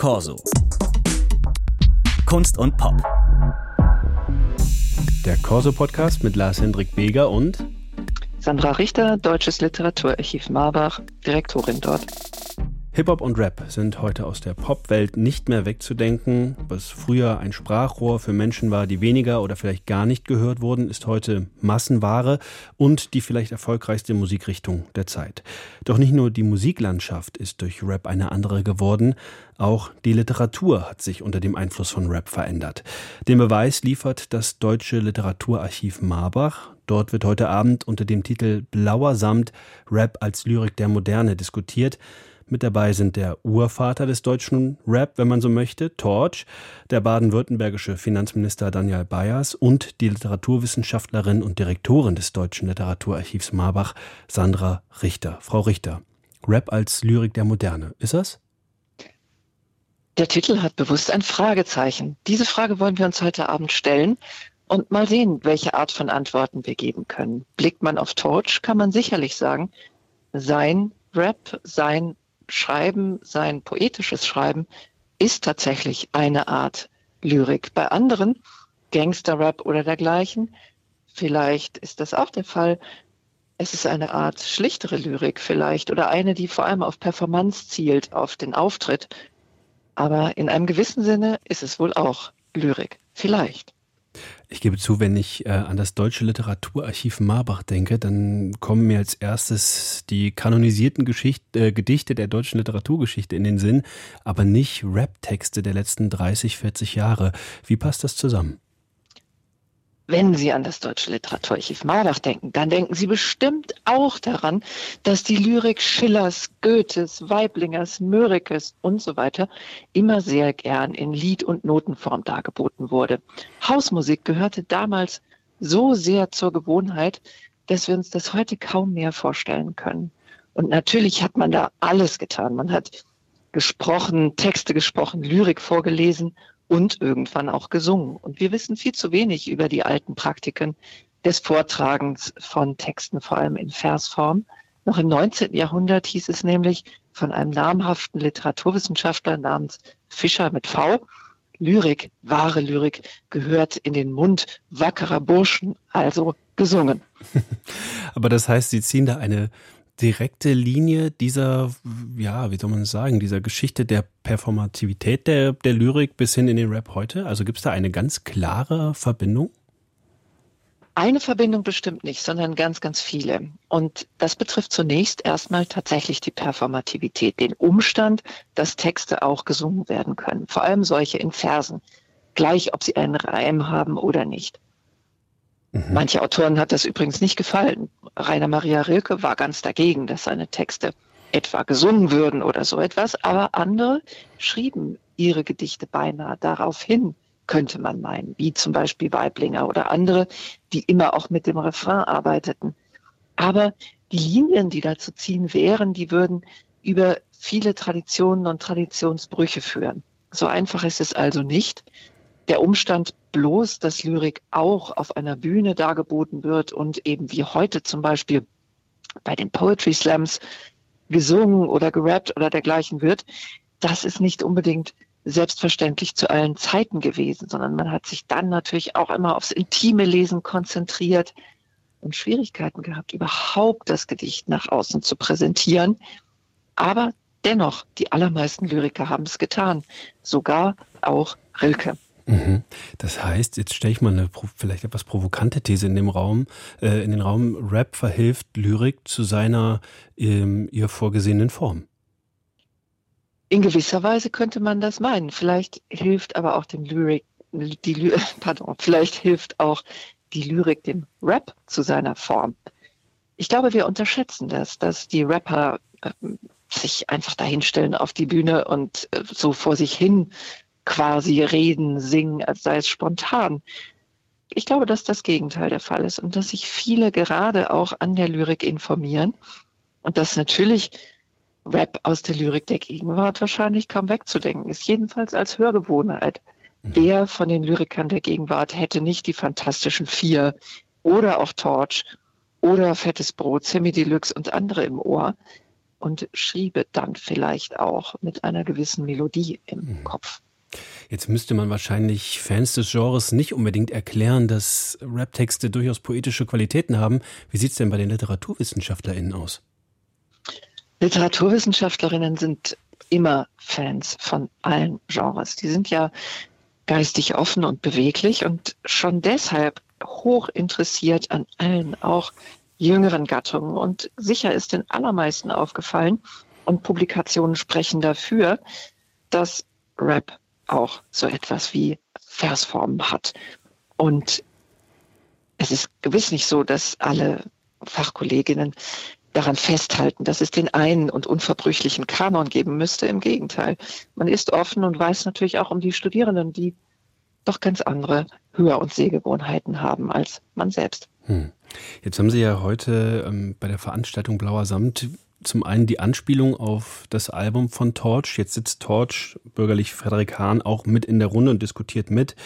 Corso. Kunst und Pop. Der Corso-Podcast mit Lars-Hendrik Beger und Sandra Richter, Deutsches Literaturarchiv Marbach, Direktorin dort. Hip-Hop und Rap sind heute aus der Popwelt nicht mehr wegzudenken. Was früher ein Sprachrohr für Menschen war, die weniger oder vielleicht gar nicht gehört wurden, ist heute Massenware und die vielleicht erfolgreichste Musikrichtung der Zeit. Doch nicht nur die Musiklandschaft ist durch Rap eine andere geworden, auch die Literatur hat sich unter dem Einfluss von Rap verändert. Den Beweis liefert das Deutsche Literaturarchiv Marbach. Dort wird heute Abend unter dem Titel Blauer Samt Rap als Lyrik der Moderne diskutiert. Mit dabei sind der Urvater des deutschen Rap, wenn man so möchte, Torch, der baden-württembergische Finanzminister Daniel Bayers und die Literaturwissenschaftlerin und Direktorin des Deutschen Literaturarchivs Marbach, Sandra Richter. Frau Richter, Rap als Lyrik der Moderne, ist das? Der Titel hat bewusst ein Fragezeichen. Diese Frage wollen wir uns heute Abend stellen und mal sehen, welche Art von Antworten wir geben können. Blickt man auf Torch, kann man sicherlich sagen, sein Rap, sein Schreiben, sein poetisches Schreiben, ist tatsächlich eine Art Lyrik. Bei anderen, Gangsterrap oder dergleichen, vielleicht ist das auch der Fall. Es ist eine Art schlichtere Lyrik vielleicht oder eine, die vor allem auf Performance zielt, auf den Auftritt. Aber in einem gewissen Sinne ist es wohl auch Lyrik. Vielleicht. Ich gebe zu, wenn ich äh, an das Deutsche Literaturarchiv Marbach denke, dann kommen mir als erstes die kanonisierten Geschicht, äh, Gedichte der deutschen Literaturgeschichte in den Sinn, aber nicht Rap-Texte der letzten 30, 40 Jahre. Wie passt das zusammen? Wenn Sie an das Deutsche Literaturarchiv Marbach denken, dann denken Sie bestimmt auch daran, dass die Lyrik Schillers, Goethes, Weiblingers, Mörikes und so weiter immer sehr gern in Lied- und Notenform dargeboten wurde. Hausmusik gehörte damals so sehr zur Gewohnheit, dass wir uns das heute kaum mehr vorstellen können. Und natürlich hat man da alles getan. Man hat gesprochen, Texte gesprochen, Lyrik vorgelesen und irgendwann auch gesungen. Und wir wissen viel zu wenig über die alten Praktiken des Vortragens von Texten, vor allem in Versform. Noch im 19. Jahrhundert hieß es nämlich von einem namhaften Literaturwissenschaftler namens Fischer mit V, Lyrik, wahre Lyrik, gehört in den Mund wackerer Burschen, also gesungen. Aber das heißt, Sie ziehen da eine direkte Linie dieser, ja, wie soll man sagen, dieser Geschichte der Performativität der, der Lyrik bis hin in den Rap heute? Also gibt es da eine ganz klare Verbindung? Eine Verbindung bestimmt nicht, sondern ganz, ganz viele. Und das betrifft zunächst erstmal tatsächlich die Performativität, den Umstand, dass Texte auch gesungen werden können. Vor allem solche in Versen, gleich ob sie einen Reim haben oder nicht. Mhm. Manche Autoren hat das übrigens nicht gefallen. Rainer Maria Rilke war ganz dagegen, dass seine Texte etwa gesungen würden oder so etwas, aber andere schrieben ihre Gedichte beinahe darauf hin, könnte man meinen, wie zum Beispiel Weiblinger oder andere, die immer auch mit dem Refrain arbeiteten. Aber die Linien, die da zu ziehen wären, die würden über viele Traditionen und Traditionsbrüche führen. So einfach ist es also nicht. Der Umstand bloß, dass Lyrik auch auf einer Bühne dargeboten wird und eben wie heute zum Beispiel bei den Poetry Slams gesungen oder gerappt oder dergleichen wird, das ist nicht unbedingt selbstverständlich zu allen Zeiten gewesen, sondern man hat sich dann natürlich auch immer aufs intime Lesen konzentriert und Schwierigkeiten gehabt, überhaupt das Gedicht nach außen zu präsentieren. Aber dennoch, die allermeisten Lyriker haben es getan, sogar auch Rilke. Mhm. Das heißt, jetzt stelle ich mal eine vielleicht etwas provokante These in dem Raum, äh, in den Raum, Rap verhilft Lyrik zu seiner ähm, ihr vorgesehenen Form. In gewisser Weise könnte man das meinen. Vielleicht hilft aber auch dem Lyrik, die, pardon, vielleicht hilft auch die Lyrik dem Rap zu seiner Form. Ich glaube, wir unterschätzen das, dass die Rapper äh, sich einfach dahinstellen auf die Bühne und äh, so vor sich hin quasi reden, singen, als sei es spontan. Ich glaube, dass das Gegenteil der Fall ist und dass sich viele gerade auch an der Lyrik informieren und dass natürlich Rap aus der Lyrik der Gegenwart wahrscheinlich kaum wegzudenken ist, jedenfalls als Hörgewohnheit. Mhm. Wer von den Lyrikern der Gegenwart hätte nicht die fantastischen Vier oder auch Torch oder Fettes Brot, Semi Deluxe und andere im Ohr? und schriebe dann vielleicht auch mit einer gewissen Melodie im mhm. Kopf. Jetzt müsste man wahrscheinlich Fans des Genres nicht unbedingt erklären, dass Raptexte durchaus poetische Qualitäten haben. Wie sieht es denn bei den LiteraturwissenschaftlerInnen aus? Literaturwissenschaftlerinnen sind immer Fans von allen Genres. Die sind ja geistig offen und beweglich und schon deshalb hoch interessiert an allen, auch jüngeren Gattungen. Und sicher ist den allermeisten aufgefallen, und Publikationen sprechen dafür, dass Rap auch so etwas wie Versformen hat. Und es ist gewiss nicht so, dass alle Fachkolleginnen daran festhalten, dass es den einen und unverbrüchlichen Kanon geben müsste. Im Gegenteil, man ist offen und weiß natürlich auch um die Studierenden, die doch ganz andere Hör- und Sehgewohnheiten haben als man selbst. Hm. Jetzt haben Sie ja heute ähm, bei der Veranstaltung Blauer Samt zum einen die Anspielung auf das Album von Torch. Jetzt sitzt Torch, bürgerlich Frederik Hahn, auch mit in der Runde und diskutiert mit.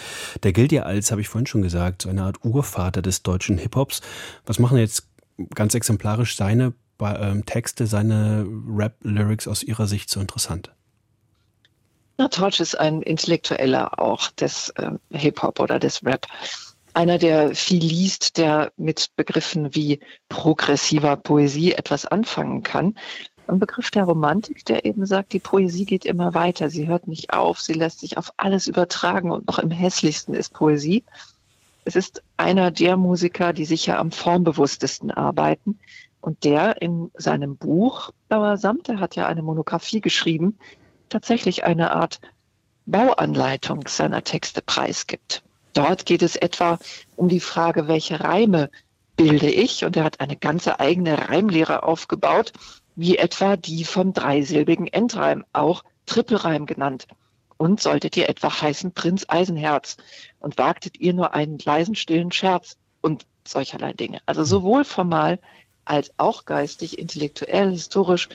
Der gilt ja als, habe ich vorhin schon gesagt, so eine Art Urvater des deutschen Hip-Hops. Was machen jetzt ganz exemplarisch seine ähm, Texte, seine Rap-Lyrics aus Ihrer Sicht so interessant? Na, Torch ist ein Intellektueller auch des äh, Hip-Hop oder des Rap einer, der viel liest, der mit Begriffen wie progressiver Poesie etwas anfangen kann. Ein Begriff der Romantik, der eben sagt, die Poesie geht immer weiter, sie hört nicht auf, sie lässt sich auf alles übertragen und noch im hässlichsten ist Poesie. Es ist einer der Musiker, die sicher am formbewusstesten arbeiten und der in seinem Buch Blauer Samt, der hat ja eine Monographie geschrieben, tatsächlich eine Art Bauanleitung seiner Texte preisgibt. Dort geht es etwa um die Frage, welche Reime bilde ich? Und er hat eine ganze eigene Reimlehre aufgebaut, wie etwa die vom dreisilbigen Endreim, auch Trippelreim genannt. Und solltet ihr etwa heißen Prinz Eisenherz und wagtet ihr nur einen leisen, stillen Scherz und solcherlei Dinge. Also sowohl formal als auch geistig, intellektuell, historisch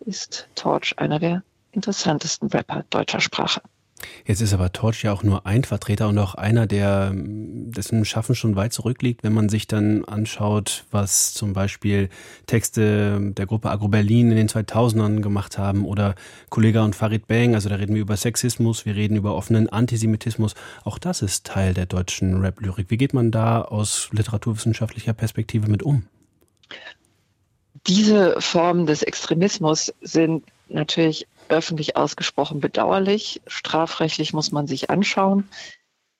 ist Torch einer der interessantesten Rapper deutscher Sprache. Jetzt ist aber Torch ja auch nur ein Vertreter und auch einer, der dessen Schaffen schon weit zurückliegt, wenn man sich dann anschaut, was zum Beispiel Texte der Gruppe Agro Berlin in den 2000ern gemacht haben oder Kollega und Farid Bang, also da reden wir über Sexismus, wir reden über offenen Antisemitismus. Auch das ist Teil der deutschen Rap-Lyrik. Wie geht man da aus literaturwissenschaftlicher Perspektive mit um? Diese Formen des Extremismus sind natürlich öffentlich ausgesprochen bedauerlich. Strafrechtlich muss man sich anschauen.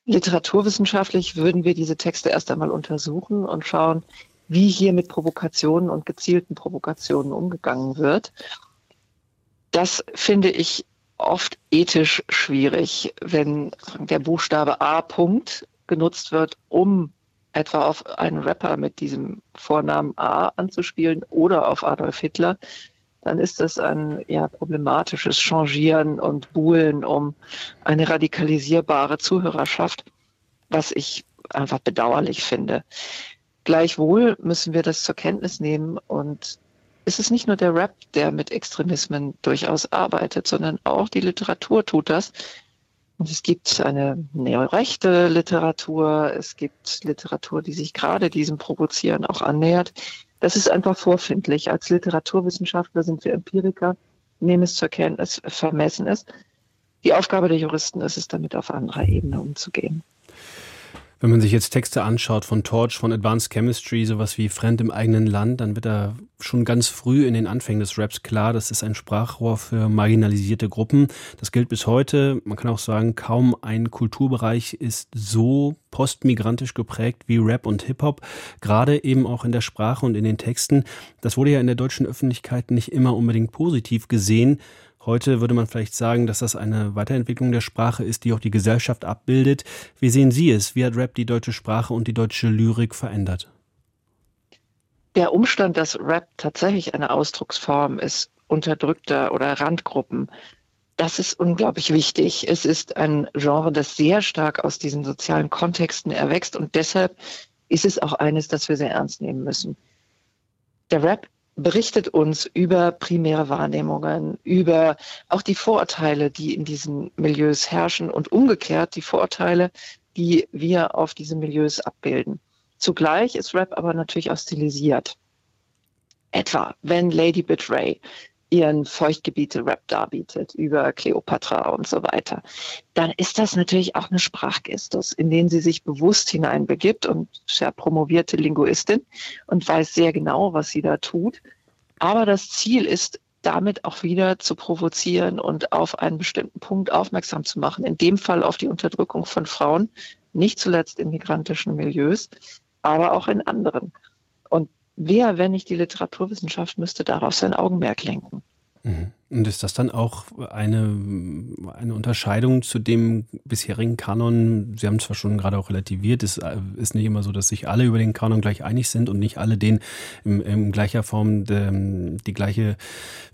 Literaturwissenschaftlich würden wir diese Texte erst einmal untersuchen und schauen, wie hier mit Provokationen und gezielten Provokationen umgegangen wird. Das finde ich oft ethisch schwierig, wenn der Buchstabe A Punkt genutzt wird, um etwa auf einen Rapper mit diesem Vornamen A anzuspielen oder auf Adolf Hitler dann ist das ein ja, problematisches Changieren und Buhlen um eine radikalisierbare Zuhörerschaft, was ich einfach bedauerlich finde. Gleichwohl müssen wir das zur Kenntnis nehmen und es ist nicht nur der Rap, der mit Extremismen durchaus arbeitet, sondern auch die Literatur tut das. Und es gibt eine neorechte Literatur, es gibt Literatur, die sich gerade diesem Provozieren auch annähert. Das ist einfach vorfindlich. Als Literaturwissenschaftler sind wir Empiriker, nehmen es zur Kenntnis, vermessen es. Die Aufgabe der Juristen ist es, damit auf anderer Ebene umzugehen. Wenn man sich jetzt Texte anschaut von Torch, von Advanced Chemistry, sowas wie Fremd im eigenen Land, dann wird da schon ganz früh in den Anfängen des Raps klar, das ist ein Sprachrohr für marginalisierte Gruppen. Das gilt bis heute. Man kann auch sagen, kaum ein Kulturbereich ist so postmigrantisch geprägt wie Rap und Hip-Hop, gerade eben auch in der Sprache und in den Texten. Das wurde ja in der deutschen Öffentlichkeit nicht immer unbedingt positiv gesehen. Heute würde man vielleicht sagen, dass das eine Weiterentwicklung der Sprache ist, die auch die Gesellschaft abbildet. Wie sehen Sie es? Wie hat Rap die deutsche Sprache und die deutsche Lyrik verändert? Der Umstand, dass Rap tatsächlich eine Ausdrucksform ist, unterdrückter oder Randgruppen, das ist unglaublich wichtig. Es ist ein Genre, das sehr stark aus diesen sozialen Kontexten erwächst und deshalb ist es auch eines, das wir sehr ernst nehmen müssen. Der Rap berichtet uns über primäre Wahrnehmungen, über auch die Vorurteile, die in diesen Milieus herrschen und umgekehrt die Vorurteile, die wir auf diese Milieus abbilden. Zugleich ist Rap aber natürlich auch stilisiert. Etwa, wenn Lady Betray ihren Feuchtgebiete-Rap darbietet, über Cleopatra und so weiter, dann ist das natürlich auch eine Sprachgestus, in den sie sich bewusst hineinbegibt und ja promovierte Linguistin und weiß sehr genau, was sie da tut. Aber das Ziel ist, damit auch wieder zu provozieren und auf einen bestimmten Punkt aufmerksam zu machen. In dem Fall auf die Unterdrückung von Frauen, nicht zuletzt in migrantischen Milieus, aber auch in anderen. Und wer, wenn nicht die Literaturwissenschaft, müsste darauf sein Augenmerk lenken. Mhm. Und ist das dann auch eine, eine Unterscheidung zu dem bisherigen Kanon? Sie haben zwar schon gerade auch relativiert, es äh, ist nicht immer so, dass sich alle über den Kanon gleich einig sind und nicht alle den in, in gleicher Form de, die gleiche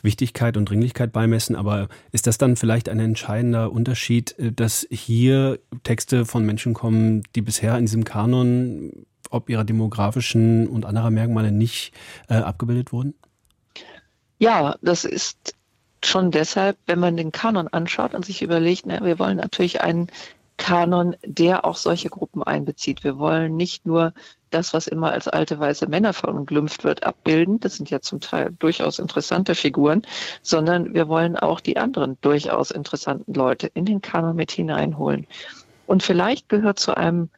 Wichtigkeit und Dringlichkeit beimessen. Aber ist das dann vielleicht ein entscheidender Unterschied, äh, dass hier Texte von Menschen kommen, die bisher in diesem Kanon ob ihrer demografischen und anderer Merkmale nicht äh, abgebildet wurden? Ja, das ist schon deshalb, wenn man den Kanon anschaut und sich überlegt, na, wir wollen natürlich einen Kanon, der auch solche Gruppen einbezieht. Wir wollen nicht nur das, was immer als alte weiße Männer verunglimpft wird, abbilden. Das sind ja zum Teil durchaus interessante Figuren, sondern wir wollen auch die anderen durchaus interessanten Leute in den Kanon mit hineinholen. Und vielleicht gehört zu einem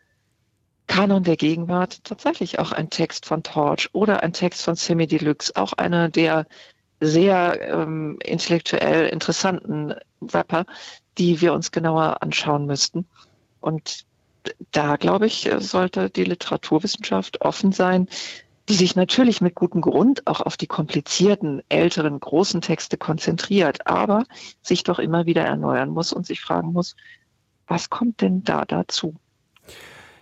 Kanon der Gegenwart tatsächlich auch ein Text von Torch oder ein Text von Semi Deluxe, auch einer der sehr ähm, intellektuell interessanten Rapper, die wir uns genauer anschauen müssten. Und da, glaube ich, sollte die Literaturwissenschaft offen sein, die sich natürlich mit gutem Grund auch auf die komplizierten, älteren, großen Texte konzentriert, aber sich doch immer wieder erneuern muss und sich fragen muss, was kommt denn da dazu?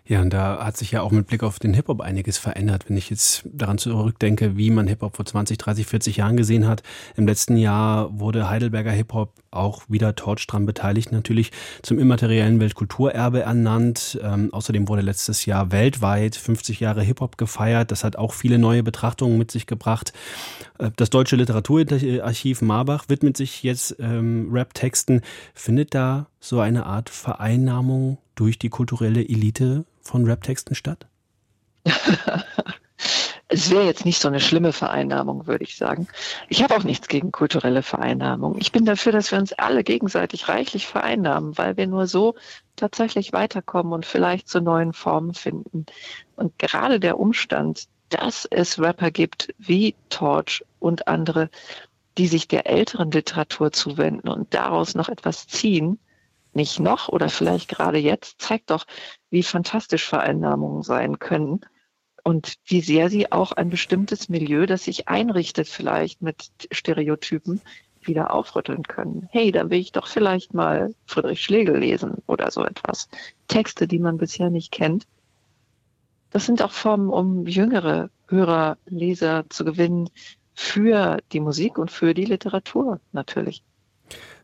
Ja, und da hat sich ja auch mit Blick auf den Hip-Hop einiges verändert. Wenn ich jetzt daran zurückdenke, wie man Hip-Hop vor 20, 30, 40 Jahren gesehen hat. Im letzten Jahr wurde Heidelberger Hip-Hop auch wieder Torch dran beteiligt, natürlich zum immateriellen Weltkulturerbe ernannt. Ähm, außerdem wurde letztes Jahr weltweit 50 Jahre Hip-Hop gefeiert. Das hat auch viele neue Betrachtungen mit sich gebracht. Äh, das Deutsche Literaturarchiv Marbach widmet sich jetzt ähm, Rap-Texten. Findet da so eine Art Vereinnahmung durch die kulturelle Elite von Raptexten statt? es wäre jetzt nicht so eine schlimme Vereinnahmung, würde ich sagen. Ich habe auch nichts gegen kulturelle Vereinnahmung. Ich bin dafür, dass wir uns alle gegenseitig reichlich vereinnahmen, weil wir nur so tatsächlich weiterkommen und vielleicht zu neuen Formen finden. Und gerade der Umstand, dass es Rapper gibt wie Torch und andere, die sich der älteren Literatur zuwenden und daraus noch etwas ziehen, nicht noch oder vielleicht gerade jetzt, zeigt doch, wie fantastisch Vereinnahmungen sein können und wie sehr sie auch ein bestimmtes Milieu, das sich einrichtet vielleicht mit Stereotypen, wieder aufrütteln können. Hey, da will ich doch vielleicht mal Friedrich Schlegel lesen oder so etwas. Texte, die man bisher nicht kennt. Das sind auch Formen, um jüngere Hörer, Leser zu gewinnen für die Musik und für die Literatur natürlich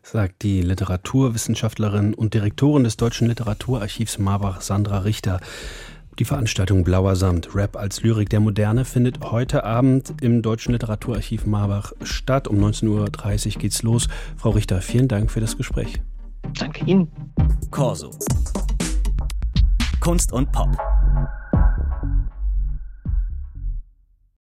sagt die Literaturwissenschaftlerin und Direktorin des Deutschen Literaturarchivs Marbach, Sandra Richter. Die Veranstaltung Blauer Samt, Rap als Lyrik der Moderne, findet heute Abend im Deutschen Literaturarchiv Marbach statt. Um 19.30 Uhr geht's los. Frau Richter, vielen Dank für das Gespräch. Danke Ihnen. Corso. Kunst und Pop.